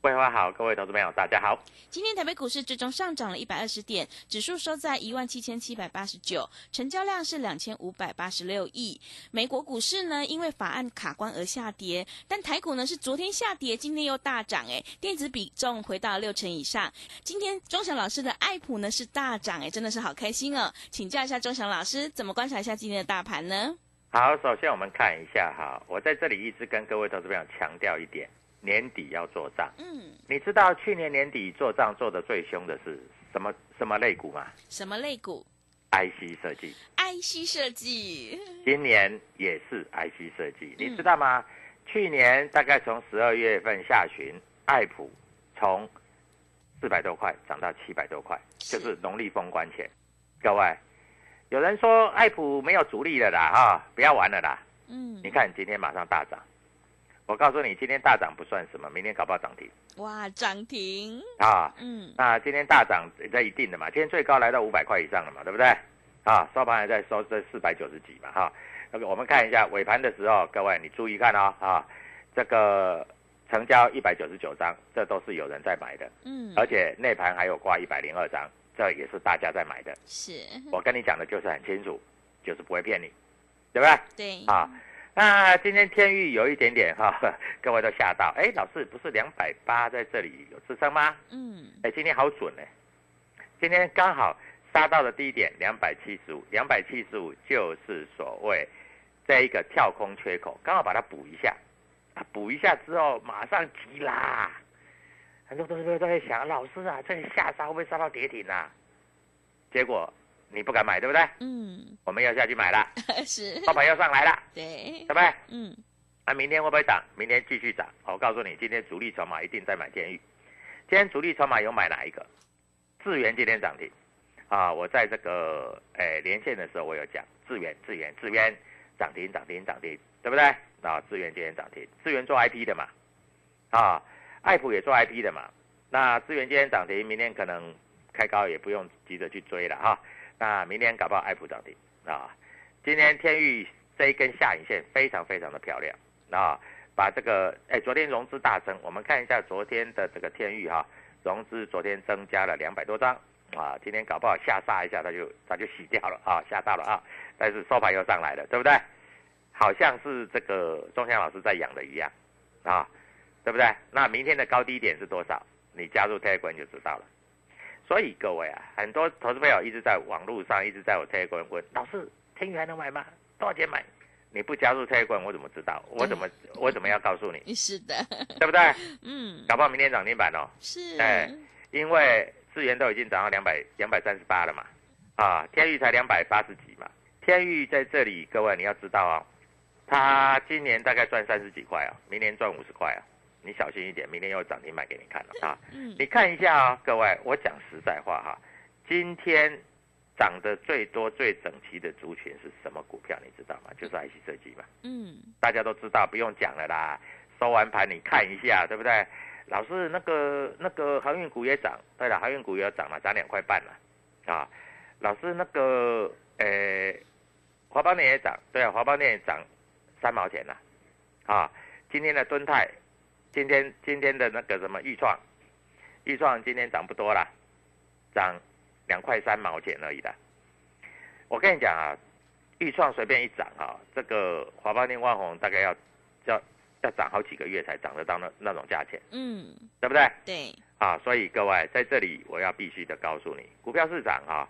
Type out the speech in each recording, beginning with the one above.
桂花好，各位投资朋友大家好。今天台北股市最终上涨了一百二十点，指数收在一万七千七百八十九，成交量是两千五百八十六亿。美国股市呢，因为法案卡关而下跌，但台股呢是昨天下跌，今天又大涨，哎，电子比重回到六成以上。今天钟祥老师的爱普呢是大涨，哎，真的是好开心哦。请教一下钟祥老师，怎么观察一下今天的大盘呢？好，首先我们看一下哈，我在这里一直跟各位投资朋友强调一点。年底要做账，嗯，你知道去年年底做账做的最凶的是什么什么类股吗什么类股？？IC 设计，IC 设计，今年也是 IC 设计，嗯你知道吗？去年大概从十二月份下旬，爱普从四百多块涨到七百多块，是就是农历封关前。各位，有人说爱普没有主力了啦，哈，不要玩了啦。嗯，你看今天马上大涨，我告诉你，今天大涨不算什么，明天搞不好涨停哇，涨停，啊。嗯，那今天大涨这一定的嘛，今天最高来到五百块以上了嘛，对不对？啊，收盘还在收这四百九十几嘛，哈。那个我们看一下尾盘的时候，各位你注意看哦，啊，这个成交一百九十九张，这都是有人在买的，嗯，而且内盘还有挂一百零二张，这也是大家在买的。是，我跟你讲的就是很清楚，就是不会骗你，对不对？对，啊，那今天天域有一点点哈、各位都吓到，哎，老师不是两百八在这里有支撑吗？嗯，哎，今天好准呢，今天刚好杀到了低点两百七十五，两百七十五就是所谓这一个跳空缺口，刚好把它补一下，啊，补一下之后马上急啦，很多同学都在想，老师啊，这个下杀会不会杀到跌停啊？结果你不敢买，对不对？嗯，我们要下去买了，是，老板要上来了，对 对，不对？嗯，那、明天会不会涨？明天继续涨。我告诉你，今天主力筹码一定在买天域。今天主力筹码有买哪一个？智源今天涨停啊！我在这个诶连线的时候，我有讲智源，智源，智源涨停，涨停，涨停，对不对？啊，智源今天涨停，智源做 IP 的嘛，啊，爱普也做 IP 的嘛。那智源今天涨停，明天可能开高也不用急着去追了哈。那明天搞不好爱普涨停啊。今天天域这一根下影线非常非常的漂亮啊，把这个哎，昨天融资大增，我们看一下昨天的这个天域哈，融资昨天增加了两百多张啊，今天搞不好下杀一下，它就它就洗掉了啊，吓到了啊，但是收盘又上来了，对不对？好像是这个钟祥老师在养的一样啊，对不对？那明天的高低点是多少？你加入第二关就知道了。所以各位啊，很多投资朋友一直在网络上一直在我 Telegram 问老师，天宇还能买吗？多少钱买？你不加入 Telegram，我怎么知道？我怎么 我怎么样告诉你？是的，对不对？嗯，搞不好明天涨停板哦，是，哎因为资源都已经涨到两百两百三十八了嘛，啊，天宇才两百八十几嘛。天宇在这里，各位你要知道哦，他今年大概赚三十几块啊，明年赚五十块啊，你小心一点，明天又涨停卖给你看了啊！嗯你看一下啊、各位，我讲实在话哈，今天涨得最多、最整齐的族群是什么股票？你知道吗？就是 IC 设计嘛，嗯大家都知道，不用讲了啦。收完盘你看一下，对不对？老师，那个那个航运股也涨，对了，航运股也有涨了，涨两块半了啊。老师，那个呃，华邦电也涨，对啊，华邦电也涨三毛钱了啊。今天的敦泰，今天今天的那个什么豫创，豫创今天涨不多啦，涨两块三毛钱而已的。我跟你讲啊，豫创随便一涨啊，这个华邦电、万宏大概要要要涨好几个月才涨得到那那种价钱，嗯，对不对？对，啊，所以各位在这里我要必须的告诉你，股票市场啊，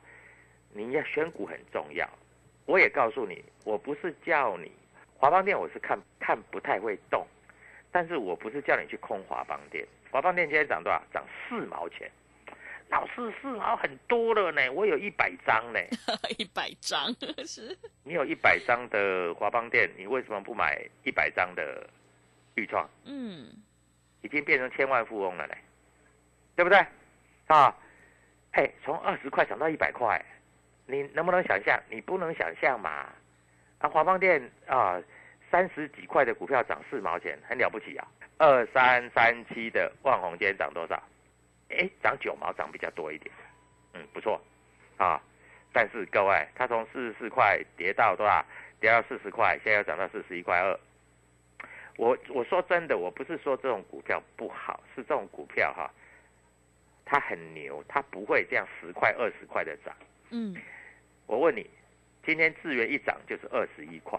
你要选股很重要。我也告诉你，我不是叫你华邦店，我是看看不太会动，但是我不是叫你去空华邦店。华邦店今天涨多少？涨四毛钱。老师，四毛很多了呢，我有一百张呢。一百张 是，你有一百张的华邦店，你为什么不买一百张的预创？嗯已经变成千万富翁了嘞，对不对？啊，哎，从二十块涨到一百块，你能不能想象？你不能想象嘛？啊，华邦店啊，三十几块的股票涨四毛钱，很了不起啊！二三三七的万红今天涨多少？哎，涨九毛，涨比较多一点，嗯，不错啊。但是各位，它从四十四块跌到多少？跌到四十块，现在又涨到四十一块二。我我说真的，我不是说这种股票不好，是这种股票哈，它很牛，它不会这样十块二十块的涨。嗯我问你，今天智源一涨就是二十一块，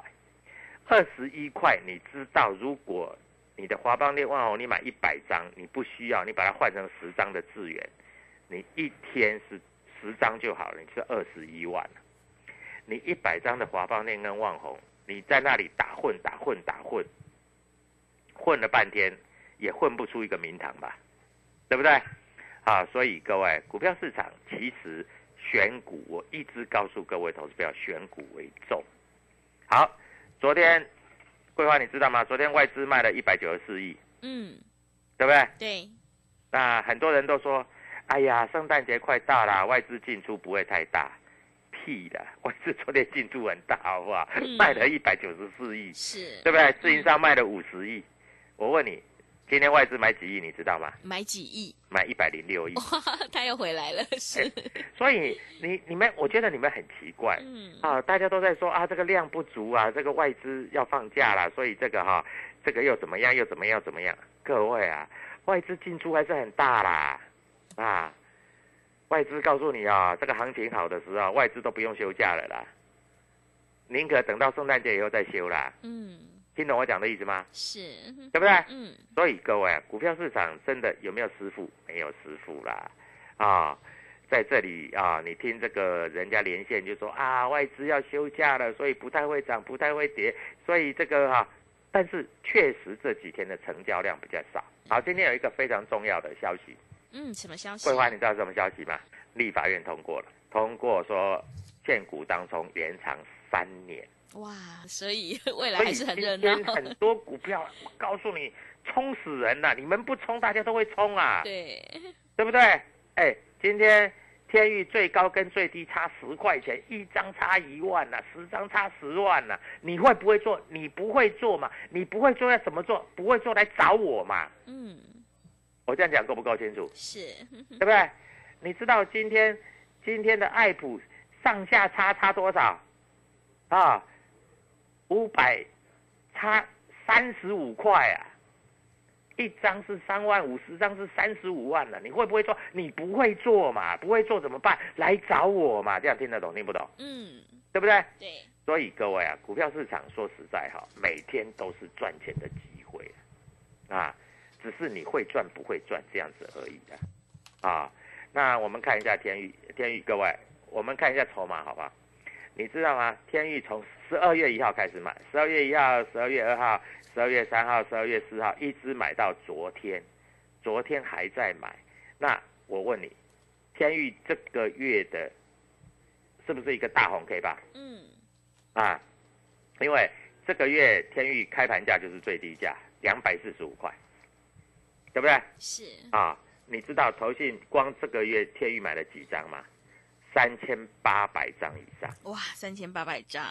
二十一块，你知道如果你的华邦电万宏你买一百张，你不需要，你把它换成十张的智源，你一天是十张就好了，你是二十一万。你一百张的华邦电跟万宏，你在那里打混打混打混，混了半天也混不出一个名堂吧，对不对？啊，所以各位，股票市场其实选股，我一直告诉各位投资票，选股为重。好，昨天桂花你知道吗？昨天外资卖了一百九十四亿，嗯，对不对？对，那很多人都说，哎呀，圣诞节快到了，外资进出不会太大。屁的，外资昨天进出很大，好不好？嗯卖了一百九十四亿，是，对不对？自营商卖了五十亿。我问你，今天外资买几亿，你知道吗？买几亿，买一百零六亿。哇，他又回来了，是，所以你你们，我觉得你们很奇怪。嗯啊，大家都在说啊，这个量不足啊，这个外资要放假了，所以这个哈、这个又怎么样，又怎么样，怎么样？各位啊，外资进出还是很大啦，啊，外资告诉你啊，这个行情好的时候，外资都不用休假了啦，宁可等到圣诞节以后再休啦，嗯，听懂我讲的意思吗？是，对不对？嗯所以各位啊，股票市场真的有没有师傅？没有师傅啦，啊，在这里啊，你听这个人家连线就说啊，外资要休假了，所以不太会涨，不太会跌，所以这个哈、但是确实这几天的成交量比较少。好，今天有一个非常重要的消息，嗯，什么消息桂？花，你知道什么消息吗？立法院通过了，通过说限股当中延长三年。哇，所以未来还是很热闹，很多股票，我告诉你，冲死人了！你们不冲，大家都会冲啊，对，对不对？哎，今天天域最高跟最低差十块钱，一张差一万呐、十张差十万呐、你会不会做？你不会做嘛？你不会做要怎么做？不会做来找我嘛？嗯，我这样讲够不够清楚？是，对不对？你知道今天今天的爱普上下差差多少？啊，五百差三十五块啊！一张是三万五，十张是三十五万了。你会不会做？你不会做嘛？不会做怎么办？来找我嘛！这样听得懂听不懂？嗯，对不对？对，所以各位啊，股票市场说实在哈，每天都是赚钱的机会啊，只是你会赚不会赚这样子而已啊。啊，那我们看一下天宇，天宇各位，我们看一下筹码好不好？你知道吗？天域从十二月一号开始买，十二月一号、十二月二号、十二月三号、十二月四号，一直买到昨天，昨天还在买。那我问你，天域这个月的是不是一个大红 K 吧？嗯，啊，因为这个月天域开盘价就是最低价两百四十五块，对不对？是啊，你知道投信光这个月天域买了几张吗？三千八百张以上。哇，三千八百张，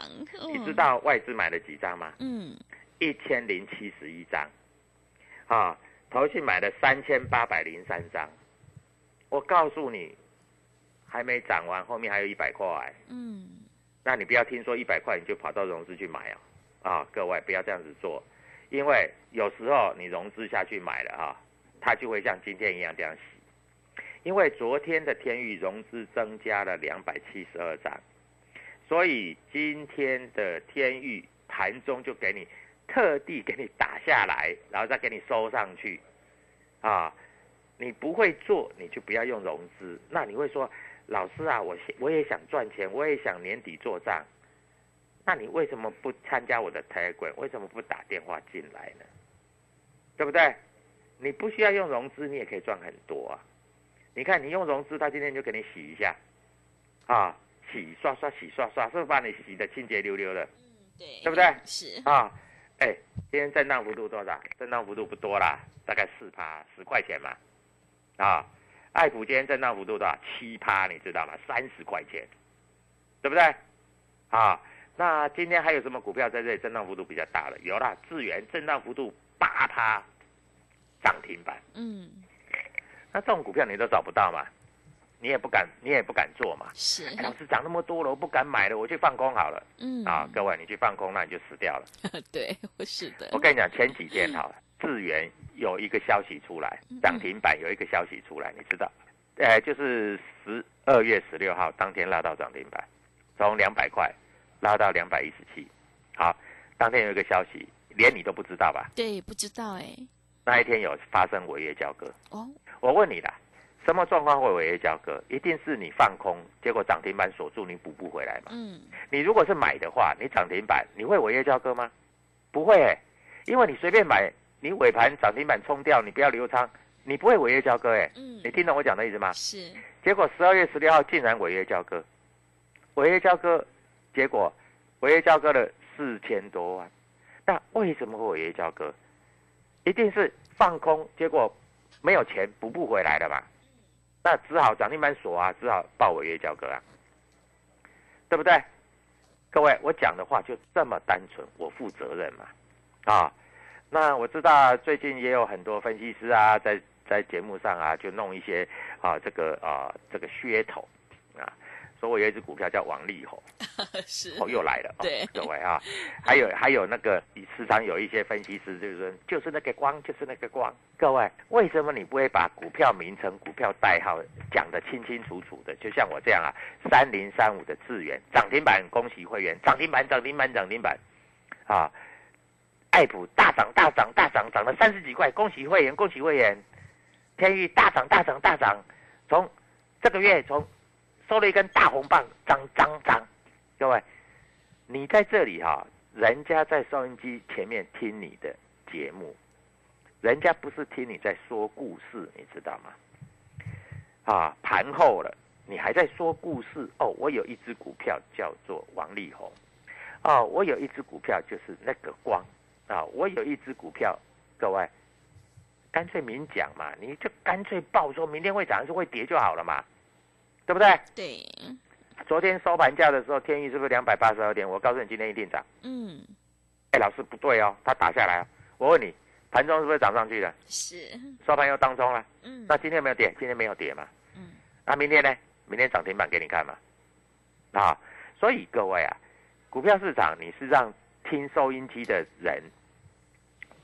你知道外资买了几张吗？嗯，一千零七十一张。啊，投信买了三千八百零三张。我告诉你，还没涨完，后面还有一百块。嗯，那你不要听说一百块你就跑到融资去买啊。啊，各位不要这样子做，因为有时候你融资下去买了哈、它就会像今天一样这样洗。因为昨天的天域融资增加了两百七十二张，所以今天的天域盘中就给你特地给你打下来，然后再给你收上去，啊，你不会做你就不要用融资。那你会说，老师啊，我我也想赚钱，我也想年底做账，那你为什么不参加我的 tag 为什么不打电话进来呢？对不对？你不需要用融资，你也可以赚很多啊。你看，你用融资，他今天就给你洗一下，啊，洗刷刷，洗刷刷，是不是把你洗的清洁溜溜的？对，对不对？是，啊，哎，今天震荡幅度多少？震荡幅度不多啦，大概四趴，十块钱嘛。啊，爱普今天震荡幅度多少？七趴，你知道吗？三十块钱，对不对？啊，那今天还有什么股票在这里震荡幅度比较大的？有啦，智源震荡幅度八趴，涨停板。嗯，那这种股票你都找不到嘛，你也不敢，你也不敢做嘛。是，哎，老师涨那么多了，我不敢买了，我去放空好了。嗯，啊，各位，你去放空，那你就死掉了。对，是的，我跟你讲，前几天哈，智源有一个消息出来，涨停板有一个消息出来，你知道？呃，就是十二月十六号当天拉到涨停板，从两百块拉到两百一十七。好，当天有一个消息，连你都不知道吧？对，不知道哎，那一天有发生违约交割。哦，我问你啦，什么状况会违约交割？一定是你放空，结果涨停板锁住，你补不回来嘛？嗯，你如果是买的话，你涨停板你会违约交割吗？不会、欸，因为你随便买，你尾盘涨停板冲掉，你不要留仓，你不会违约交割、欸，嗯你听懂我讲的意思吗？是，结果十二月十六号竟然违约交割，违约交割，结果违约交割了四千多万，那为什么会违约交割？一定是放空，结果没有钱补不回来了嘛，那只好涨停板锁啊，只好报违约交割啊，对不对？各位，我讲的话就这么单纯，我负责任嘛，啊，那我知道最近也有很多分析师啊，在在节目上啊，就弄一些啊这个啊这个噱头啊，说我有一只股票叫王力宏，是，哦又来了，哦对各位啊，还有还有那个时常有一些分析师就是说就是那个光就是那个光，各位为什么你不会把股票名称、股票代号讲得清清楚楚的？就像我这样啊，三零三五的智源涨停板，恭喜会员涨停板涨停板涨停板啊！爱普大涨大涨大涨，涨了三十几块，恭喜会员恭喜会员！天域大涨大涨大涨，从这个月从收了一根大红棒，涨涨涨。各位，你在这里哈、人家在收音机前面听你的节目，人家不是听你在说故事，你知道吗？啊，盘后了，你还在说故事哦。我有一只股票叫做王力宏，哦，我有一只股票就是那个光啊，我有一只股票，各位，干脆明讲嘛，你就干脆报说明天会涨还是会跌就好了嘛，对不对？对，昨天收盘价的时候，天域是不是两百八十二点？我告诉你，今天一定涨。嗯，哎，老师不对哦，它打下来哦。我问你，盘中是不是涨上去了？是，收盘又当中了。嗯，那今天有没有跌？今天没有跌嘛。嗯，那明天呢？明天涨停板给你看嘛。啊，所以各位啊，股票市场你是让听收音机的人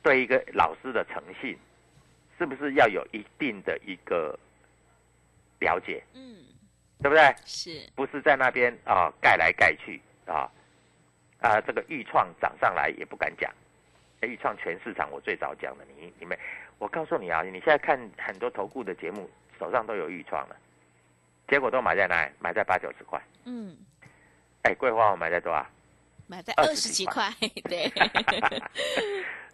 对一个老师的诚信，是不是要有一定的一个了解，嗯，对不对？是，不是在那边啊盖来盖去啊啊，这个豫创涨上来也不敢讲，哎豫创全市场我最早讲的，你你们，我告诉你啊，你现在看很多投顾的节目，手上都有豫创了，结果都买在哪里？买在八九十块，嗯，哎，桂花我买在多少？买在二十几块，对，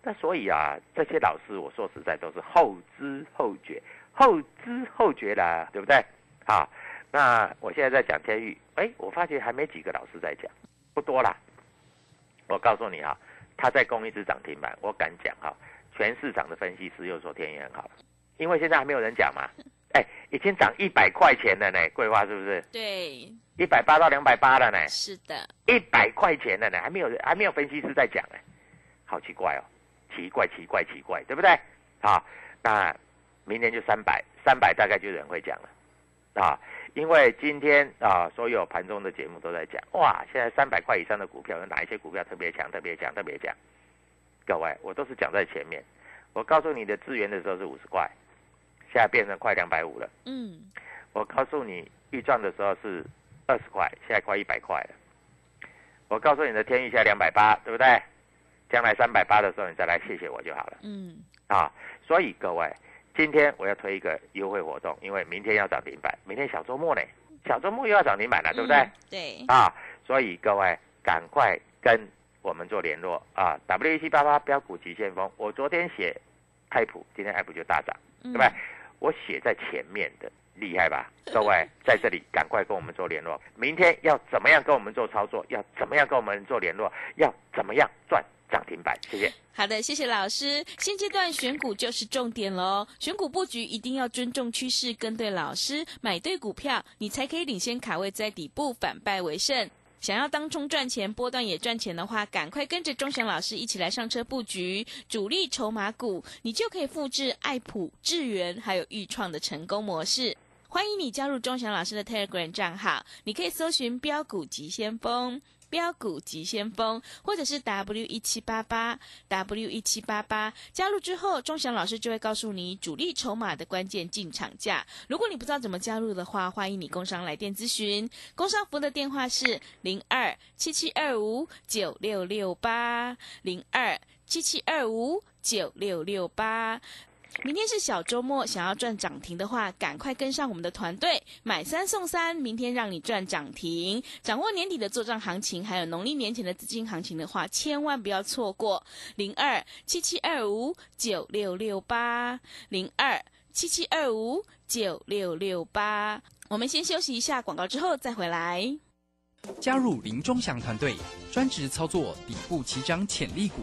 那所以啊，这些老师我说实在都是后知后觉，后知后觉啦，对不对？啊，那我现在在讲天域，哎，我发觉还没几个老师在讲，不多啦。我告诉你啊，他在攻一只涨停板，我敢讲哈、全市场的分析师又说天宇很好了，因为现在还没有人讲嘛。哎，已经涨一百块钱了呢，桂花是不是？对，一百八到两百八了呢，是的，一百块钱了呢，还没有还没有分析师在讲呢，好奇怪哦，奇怪奇怪奇怪，对不对？好，那明年就三百，三百大概就有人会讲了，啊，因为今天啊，所有盘中的节目都在讲，哇，现在三百块以上的股票有哪一些股票特别强、特别强、特别强？各位，我都是讲在前面，我告诉你的资源的时候是五十块。现在变成快两百五了。嗯，我告诉你，预赚的时候是二十块，现在快一百块了。我告诉你的天域现在两百八，对不对？将来三百八的时候，你再来谢谢我就好了。嗯，啊，所以各位，今天我要推一个优惠活动，因为明天要涨停板，明天小周末呢，小周末又要涨停板了，对不对？对。啊，所以各位赶快跟我们做联络啊！W 七八八标股急先锋，我昨天写爱普，今天爱普就大涨，对不对？我写在前面的厉害吧？各位在这里赶快跟我们做联络。明天要怎么样跟我们做操作？要怎么样跟我们做联络？要怎么样赚涨停板？谢谢。好的，谢谢老师。现阶段选股就是重点喽。选股布局一定要尊重趋势，跟对老师，买对股票，你才可以领先卡位在底部，反败为胜。想要当冲赚钱，波段也赚钱的话，赶快跟着钟祥老师一起来上车布局主力筹码股，你就可以复制爱普、智源还有豫创的成功模式。欢迎你加入钟祥老师的 Telegram 账号，你可以搜寻标股急先锋。标股急先锋，或者是 W 一七八八 W 一七八八，加入之后，钟祥老师就会告诉你主力筹码的关键进场价。如果你不知道怎么加入的话，欢迎你工商来电咨询。工商服的电话是零二七七二五九六六八零二七七二五九六六八。明天是小周末，想要赚涨停的话，赶快跟上我们的团队，买三送三，明天让你赚涨停。掌握年底的做账行情，还有农历年前的资金行情的话，千万不要错过零二七七二五九六六八零二七七二五九六六八。我们先休息一下广告，之后再回来。加入林中祥团队，专职操作底部起涨潜力股。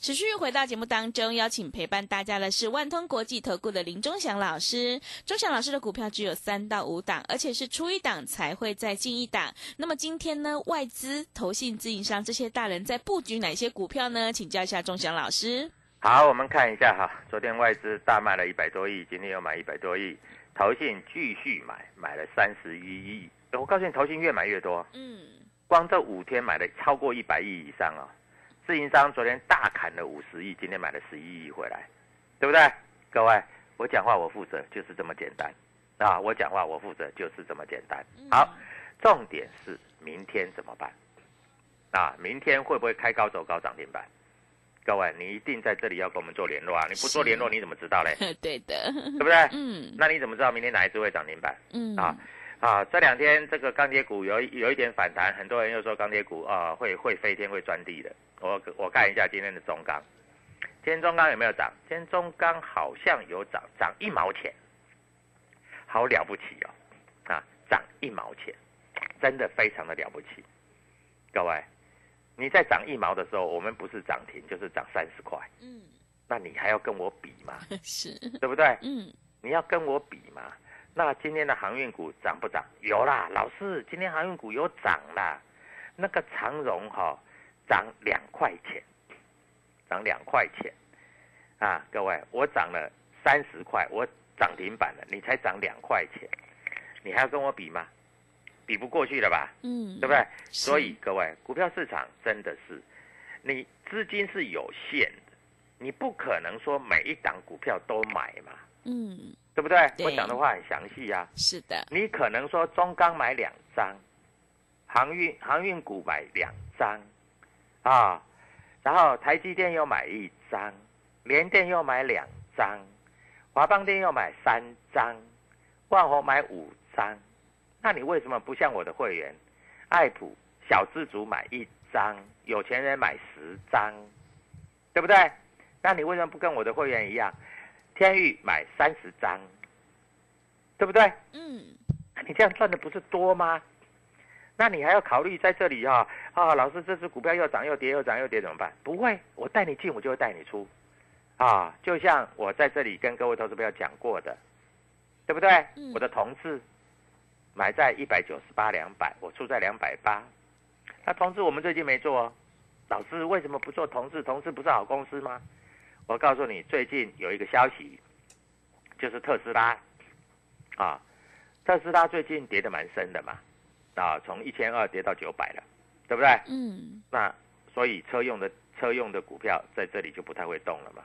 持续回到节目当中，邀请陪伴大家的是万通国际投顾的林忠祥老师。忠祥老师的股票只有三到五档，而且是出一档才会再进一档。那么今天呢，外资、投信、自营商这些大人在布局哪些股票呢？请教一下忠祥老师。好，我们看一下哈，昨天外资大卖了一百多亿，今天又买一百多亿，投信继续买，买了三十一亿。我告诉你，投信越买越多，嗯，光这五天买了超过一百亿以上啊。自营商昨天大砍了五十亿，今天买了十一亿回来，对不对？各位，我讲话我负责，就是这么简单啊！我讲话我负责，就是这么简单。好，重点是明天怎么办？啊，明天会不会开高走高涨停板？各位，你一定在这里要跟我们做联络啊！你不做联络，你怎么知道嘞？对的，对不对？嗯，那你怎么知道明天哪一只会涨停板？嗯啊。啊，这两天这个钢铁股有有一点反弹，很多人又说钢铁股啊会会飞天会钻地的。我我看一下今天的中钢，今天中钢有没有涨？今天中钢好像有涨，涨一毛钱，好了不起哦！啊，涨一毛钱，真的非常的了不起。各位，你在涨一毛的时候，我们不是涨停就是涨三十块，嗯，那你还要跟我比吗？是，对不对？嗯，你要跟我比吗？那今天的航运股涨不涨？有啦，老师，今天航运股有涨啦。那个长荣哈，涨两块钱，涨两块钱啊！各位，我涨了三十块，我涨停板了，你才涨两块钱，你还要跟我比吗？比不过去了吧？嗯，对不对？所以各位，股票市场真的是，你资金是有限的，你不可能说每一档股票都买嘛。嗯。对不对？我讲的话很详细呀。是的。你可能说中钢买两张，航运航运股买两张，啊，然后台积电又买一张，联电又买两张，华邦电又买三张，万宏买五张，那你为什么不像我的会员，爱普小资族买一张，有钱人买十张，对不对？那你为什么不跟我的会员一样，天域买三十张，对不对？嗯，你这样赚的不是多吗？那你还要考虑在这里哈啊，老师这只股票又涨又跌又涨又跌怎么办？不会，我带你进，我就会带你出，啊，就像我在这里跟各位投资朋友讲过的，对不对？嗯我的同志买在一百九十八两百，我出在两百八。那同志我们最近没做哦，老师为什么不做同志？同志不是好公司吗？我告诉你，最近有一个消息，就是特斯拉，啊，特斯拉最近跌得蛮深的嘛，啊，从一千二跌到九百了，对不对？嗯，那所以车用的车用的股票在这里就不太会动了嘛。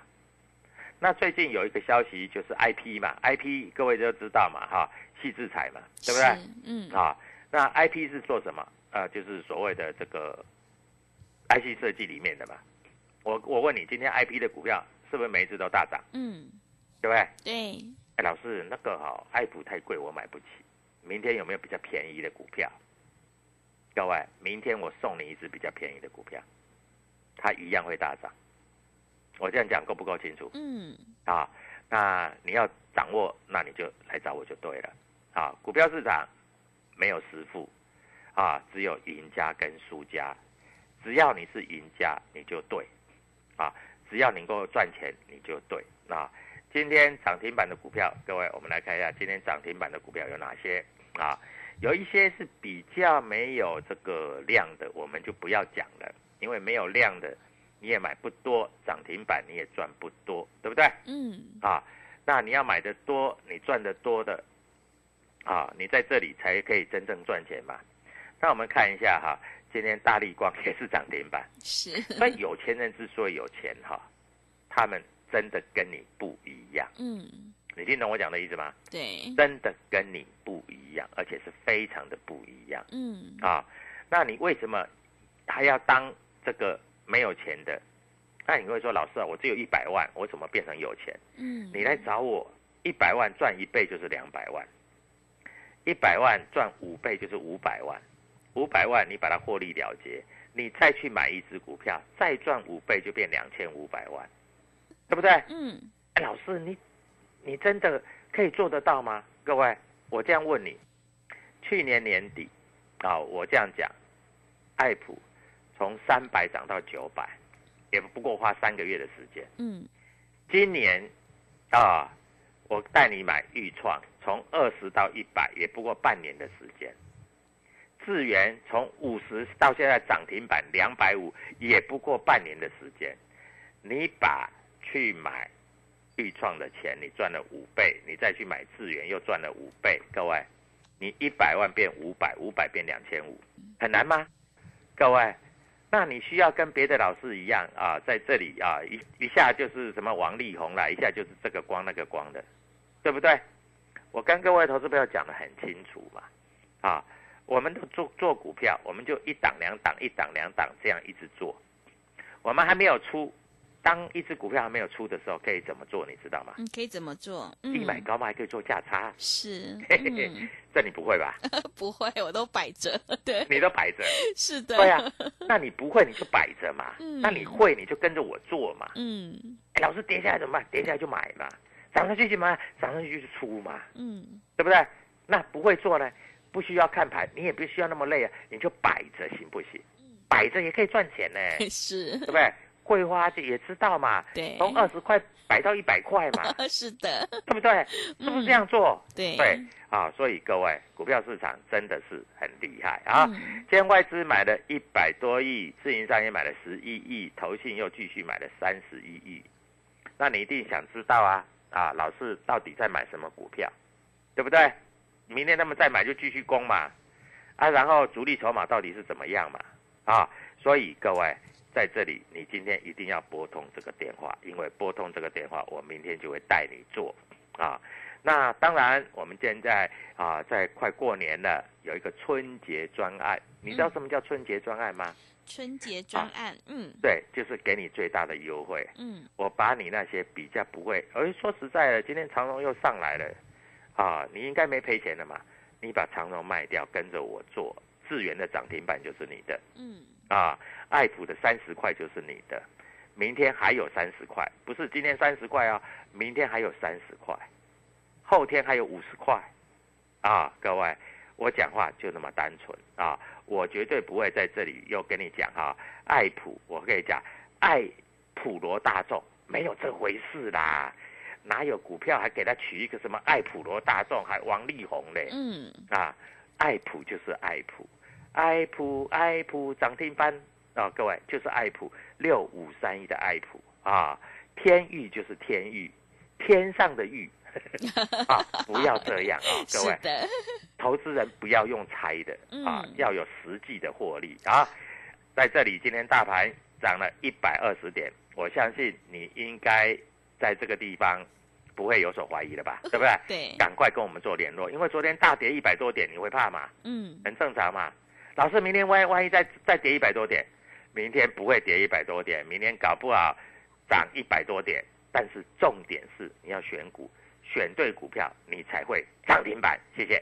那最近有一个消息就是 IP 嘛，IP 各位都知道嘛，哈，细制裁嘛，对不对？是？嗯，啊，那 IP 是做什么？呃，就是所谓的这个 IC 设计里面的嘛。我我问你，今天 IP 的股票是不是每一只都大涨？嗯，对不对？对，哎，老师，那个哈、爱普太贵，我买不起。明天有没有比较便宜的股票？各位，明天我送你一只比较便宜的股票，它一样会大涨。我这样讲够不够清楚？嗯，啊，那你要掌握，那你就来找我就对了。啊，股票市场没有师傅，啊，只有赢家跟输家。只要你是赢家，你就对，啊，只要能够赚钱，你就对。啊，今天涨停板的股票，各位，我们来看一下今天涨停板的股票有哪些啊？有一些是比较没有这个量的，我们就不要讲了，因为没有量的你也买不多，涨停板你也赚不多，对不对？嗯，啊，那你要买的多，你赚的多的，啊，你在这里才可以真正赚钱嘛。那我们看一下哈，今天大力光也是涨停板。是，那有钱人之所以有钱哈，他们真的跟你不一样。嗯，你听懂我讲的意思吗？对，真的跟你不一样，而且是非常的不一样嗯，啊。那你为什么还要当这个没有钱的？那你会说，老师啊，我只有一百万，我怎么变成有钱？嗯，你来找我，一百万赚一倍就是两百万，一百万赚五倍就是五百万，五百万你把它获利了结，你再去买一只股票，再赚五倍就变两千五百万，对不对？嗯，哎，老师，你你真的可以做得到吗？各位，我这样问你，去年年底啊，我这样讲，爱普从三百涨到九百，也不过花三个月的时间。嗯，今年啊，我带你买豫创，从二十到一百，也不过半年的时间。智源从五十到现在涨停板两百五，也不过半年的时间。你把去买豫创的钱，你赚了五倍，你再去买智源又赚了五倍。各位，你一百万变五百，五百变两千五，很难吗？各位，那你需要跟别的老师一样啊，在这里啊一一下就是什么王力宏啦，一下就是这个光那个光的，对不对？我跟各位投资朋友讲得很清楚嘛，啊，我们都做做股票，我们就一档两档一档两档这样一直做，我们还没有出，当一只股票还没有出的时候，可以怎么做？你知道吗？嗯，可以怎么做？嗯，低买高卖可以做价差，是，这你不会吧？不会，我都摆着，对，你都摆着，是的，对啊、那你不会你就摆着嘛，嗯那你会你就跟着我做嘛。嗯哎，老师跌下来怎么办？跌下来就买嘛，涨上去就买，涨上去就出嘛，嗯，对不对？那不会做呢，不需要看盘，你也不需要那么累啊，你就摆着行不行？摆着也可以赚钱呢，是对，不对？桂花就也知道嘛，对，从二十块摆到一百块嘛，是的，对不对？是不是这样做？对对啊，所以各位，股票市场真的是很厉害啊！嗯今天外资买了一百多亿，自营商也买了十一亿，投信又继续买了三十一亿。那你一定想知道啊啊，老师到底在买什么股票，对不对？明天他们再买就继续攻嘛，啊，然后主力筹码到底是怎么样嘛？啊，所以各位在这里，你今天一定要拨通这个电话，因为拨通这个电话，我明天就会带你做啊。那当然，我们现在啊，在快过年了，有一个春节专案，你知道什么叫春节专案吗？春节专案，嗯对，就是给你最大的优惠。嗯我把你那些比较不会，而说实在的，今天长隆又上来了，啊，你应该没赔钱的嘛？你把长荣卖掉，跟着我做，智源的涨停板就是你的。嗯，啊，爱普的三十块就是你的，明天还有三十块，不是今天三十块啊，明天还有三十块，后天还有五十块，啊，各位，我讲话就那么单纯啊，我绝对不会在这里又跟你讲哈、爱普，我跟你讲，爱普罗大众没有这回事啦，哪有股票还给他取一个什么爱普罗大众，还王力宏嘞？嗯，啊，爱普就是爱普，爱普爱普涨停板。啊，各位就是爱普六五三一的爱普。啊，天域就是天域，天上的域。啊，不要这样啊，各位，投资人不要用猜的啊嗯，要有实际的获利。啊。在这里，今天大盘涨了一百二十点，我相信你应该在这个地方不会有所怀疑了吧？对不对？对，赶快跟我们做联络，因为昨天大跌一百多点，你会怕吗？嗯，很正常嘛。老师，明天万万一再再跌一百多点，明天不会跌一百多点，明天搞不好涨一百多点。但是重点是你要选股，选对股票，你才会涨停板。谢谢。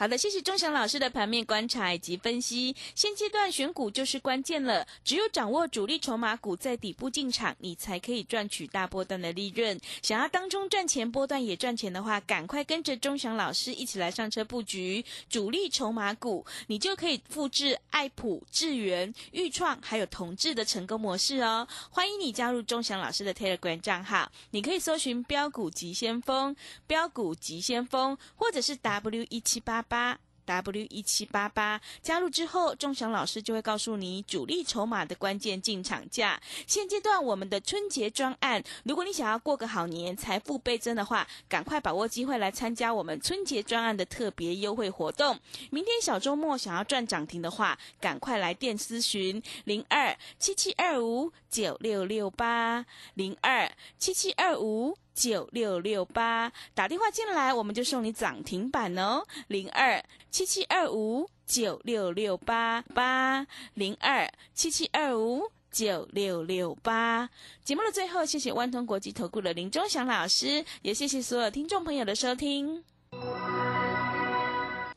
好的，谢谢钟祥老师的盘面观察以及分析。现阶段选股就是关键了，只有掌握主力筹码股在底部进场，你才可以赚取大波段的利润。想要当中赚钱，波段也赚钱的话，赶快跟着钟祥老师一起来上车布局主力筹码股，你就可以复制爱普、智源、裕创还有同志的成功模式哦。欢迎你加入钟祥老师的 Telegram 账号，你可以搜寻标股急先锋、标股急先锋，或者是 W 一七八八。W 一七八八加入之后，钟祥老师就会告诉你主力筹码的关键进场价。现阶段我们的春节专案，如果你想要过个好年，财富倍增的话，赶快把握机会来参加我们春节专案的特别优惠活动。明天小周末想要赚涨停的话，赶快来电咨询零二七七二五九六六八零二七七二五。九六六八打电话进来，我们就送你涨停板哦，零二七七二五九六六八八零二七七二五九六六八。节目的最后，谢谢万通国际投顾的林忠祥老师，也谢谢所有听众朋友的收听。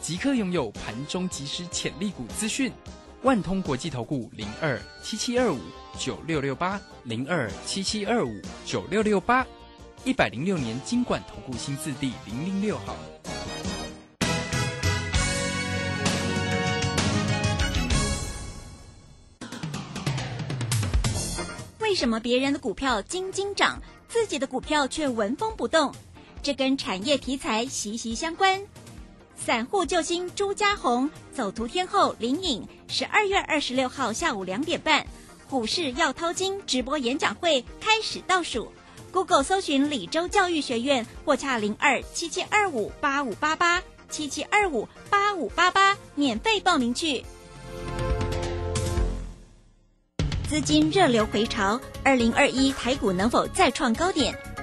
即刻拥有盘中即时潜力股资讯。万通国际投顾零二七七二五九六六八零二七七二五九六六八，一百零六年经管投顾新字第零零六号。为什么别人的股票金金涨，自己的股票却纹风不动？这跟产业题材息息相关。散户救星朱家红，走图天后林颖，十二月二十六号下午两点半，股市要掏金直播演讲会开始倒数。Google 搜寻李州教育学院或洽零二七七二五八五八八七七二五八五八八，免费报名去。资金热流回潮，二零二一台股能否再创高点？